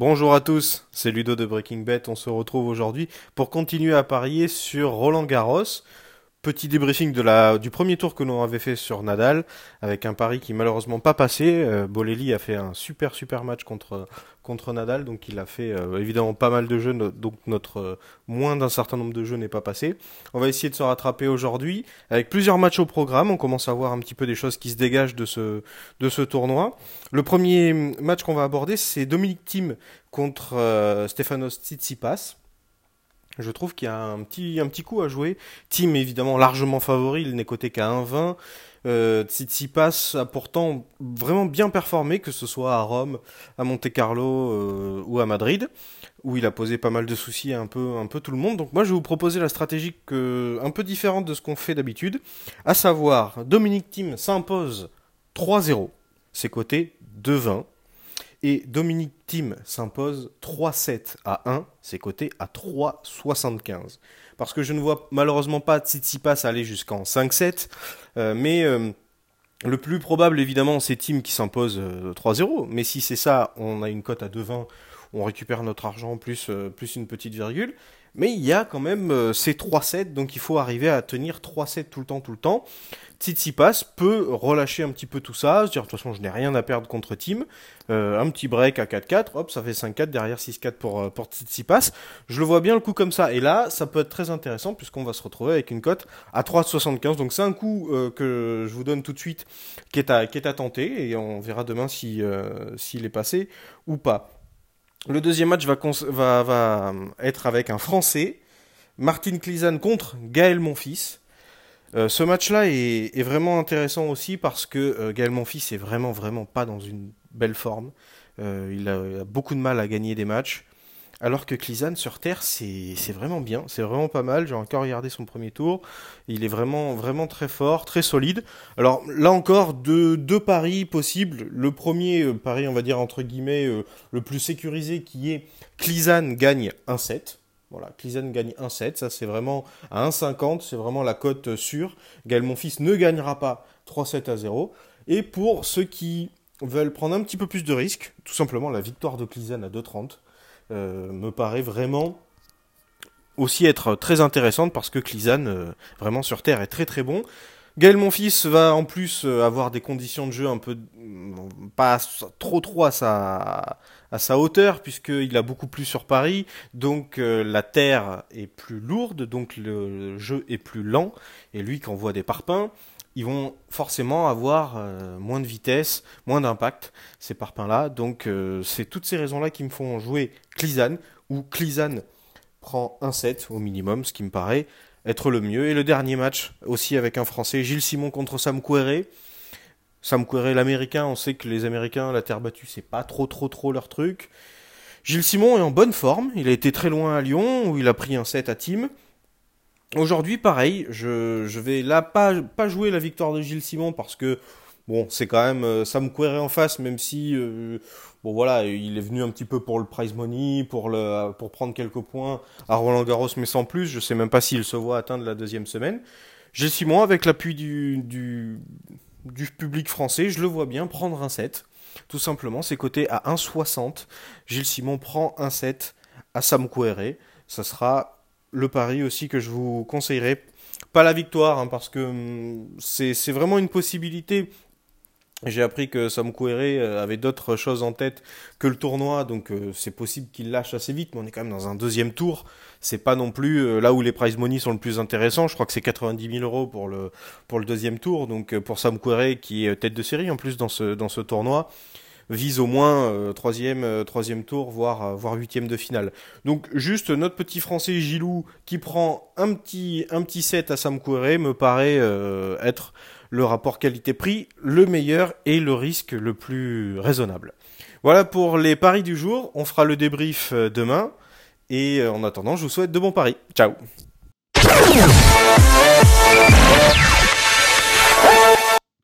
Bonjour à tous, c'est Ludo de Breaking Bet. On se retrouve aujourd'hui pour continuer à parier sur Roland Garros. Petit débriefing de la, du premier tour que l'on avait fait sur Nadal, avec un pari qui malheureusement pas passé. Euh, a fait un super super match contre, contre Nadal, donc il a fait euh, évidemment pas mal de jeux, donc notre euh, moins d'un certain nombre de jeux n'est pas passé. On va essayer de se rattraper aujourd'hui, avec plusieurs matchs au programme. On commence à voir un petit peu des choses qui se dégagent de ce, de ce tournoi. Le premier match qu'on va aborder, c'est Dominique Thiem contre Stefanos Tsitsipas. Je trouve qu'il y a un petit, coup à jouer. Team évidemment largement favori, il n'est coté qu'à 1,20. Euh, Tsitsipas a pourtant vraiment bien performé, que ce soit à Rome, à Monte Carlo euh, ou à Madrid, où il a posé pas mal de soucis à un peu, un peu tout le monde. Donc moi je vais vous proposer la stratégie un peu différente de ce qu'on fait d'habitude, à savoir Dominique Thiem s'impose 3-0, c'est coté 2,20. Et Dominique Thiem s'impose 3-7 à 1, c'est coté à 3,75. Parce que je ne vois malheureusement pas Tsitsipas aller jusqu'en 5-7, euh, mais euh, le plus probable évidemment c'est Thiem qui s'impose 3-0. Euh, mais si c'est ça, on a une cote à 2,20, on récupère notre argent plus, plus une petite virgule. Mais il y a quand même ces 3-7, donc il faut arriver à tenir 3-7 tout le temps, tout le temps. Tsitsipas peut relâcher un petit peu tout ça, se dire de toute façon je n'ai rien à perdre contre Team, euh, un petit break à 4-4, hop ça fait 5-4 derrière 6-4 pour, euh, pour Tsitsipas, je le vois bien le coup comme ça, et là ça peut être très intéressant puisqu'on va se retrouver avec une cote à 3,75, donc c'est un coup euh, que je vous donne tout de suite qui est à, qui est à tenter, et on verra demain si s'il est passé ou pas. Le deuxième match va, va être avec un Français, Martin Clizan contre Gaël Monfils. Euh, ce match-là est, vraiment intéressant aussi parce que euh, Gaël Monfils est vraiment vraiment pas dans une belle forme. Euh, il, a, beaucoup de mal à gagner des matchs. Alors que Clizan sur terre, c'est vraiment bien, c'est vraiment pas mal. J'ai encore regardé son premier tour. Il est vraiment très fort, très solide. Alors là encore, deux, deux paris possibles. Le premier pari, on va dire entre guillemets, le plus sécurisé qui est Clizan gagne 1-7. Voilà, Clizen gagne 1-7, ça c'est vraiment à 1,50, c'est vraiment la cote sûre. Gaël Monfils ne gagnera pas 3-7 à 0. Et pour ceux qui veulent prendre un petit peu plus de risques, tout simplement la victoire de Clizen à 2,30 euh, me paraît vraiment aussi être très intéressante parce que Clizan, euh, vraiment sur terre, est très très bon. Gaël Monfils va en plus euh, avoir des conditions de jeu un peu pas trop trop à sa à sa hauteur puisqu'il a beaucoup plus sur Paris, donc euh, la terre est plus lourde, donc le, jeu est plus lent, et lui qui envoie des parpaings, ils vont forcément avoir euh, moins de vitesse, moins d'impact, ces parpaings-là, donc euh, c'est toutes ces raisons-là qui me font jouer Clizan, où Clizan prend un set au minimum, ce qui me paraît être le mieux, et le dernier match aussi avec un Français, Gilles Simon contre Sam Querrey, Sam Querrey, l'américain, on sait que les américains, la terre battue, c'est pas trop trop trop leur truc. Gilles Simon est en bonne forme, il a été très loin à Lyon, où il a pris un set à team. Aujourd'hui, pareil, je, vais là pas, jouer la victoire de Gilles Simon parce que, bon, c'est quand même euh, Sam Querrey en face, même si, euh, bon voilà, il est venu un petit peu pour le prize money, pour, le, pour prendre quelques points à Roland Garros, mais sans plus, je sais même pas s'il se voit atteindre la deuxième semaine. Gilles Simon, avec l'appui du, du public français, je le vois bien prendre un set. Tout simplement, c'est coté à 1,60. Gilles Simon prend un set à Sam Ça sera le pari aussi que je vous conseillerais. Pas la victoire, hein, parce que hum, c'est vraiment une possibilité j'ai appris que Sam euh, avait d'autres choses en tête que le tournoi, donc euh, c'est possible qu'il lâche assez vite, mais on est quand même dans un deuxième tour. C'est pas non plus euh, là où les prize money sont le plus intéressants. Je crois que c'est 90 000 euros pour le pour le deuxième tour. Donc pour Sam qui est tête de série en plus dans ce dans ce tournoi, vise au moins troisième troisième tour, voire voire huitième de finale. Donc juste notre petit français Gilou qui prend un petit un petit set à Sam me paraît être le rapport qualité-prix le meilleur et le risque le plus raisonnable. Voilà pour les paris du jour. On fera le débrief euh, demain. Et euh, en attendant, je vous souhaite de bons paris. Ciao